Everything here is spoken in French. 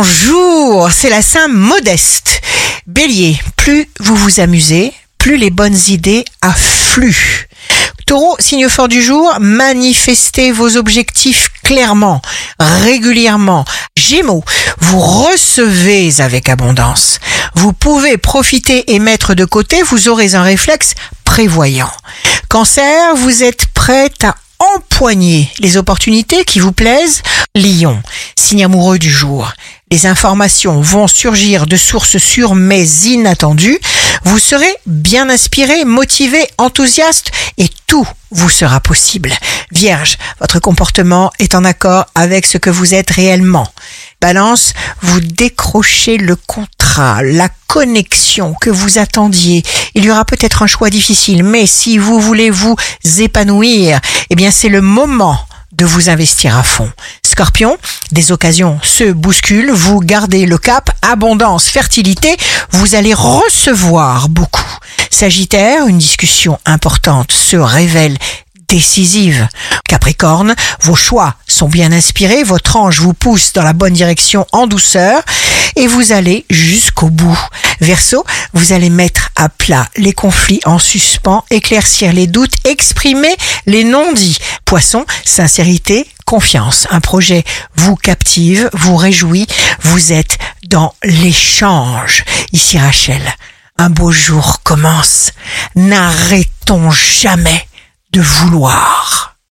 Bonjour, c'est la Saint Modeste. Bélier, plus vous vous amusez, plus les bonnes idées affluent. Taureau, signe fort du jour, manifestez vos objectifs clairement, régulièrement. Gémeaux, vous recevez avec abondance. Vous pouvez profiter et mettre de côté, vous aurez un réflexe prévoyant. Cancer, vous êtes prêt à empoigner les opportunités qui vous plaisent. Lion, signe amoureux du jour. Les informations vont surgir de sources sûres mais inattendues. Vous serez bien inspiré, motivé, enthousiaste et tout vous sera possible. Vierge, votre comportement est en accord avec ce que vous êtes réellement. Balance, vous décrochez le contrat, la connexion que vous attendiez. Il y aura peut-être un choix difficile, mais si vous voulez vous épanouir, eh bien c'est le moment de vous investir à fond. Scorpion, des occasions se bousculent, vous gardez le cap, abondance, fertilité, vous allez recevoir beaucoup. Sagittaire, une discussion importante se révèle décisive. Capricorne, vos choix sont bien inspirés, votre ange vous pousse dans la bonne direction en douceur et vous allez jusqu'au bout. Verseau, vous allez mettre à plat les conflits en suspens, éclaircir les doutes, exprimer les non-dits. Poisson, sincérité, confiance. Un projet vous captive, vous réjouit, vous êtes dans l'échange. Ici Rachel, un beau jour commence. N'arrêtons jamais de vouloir.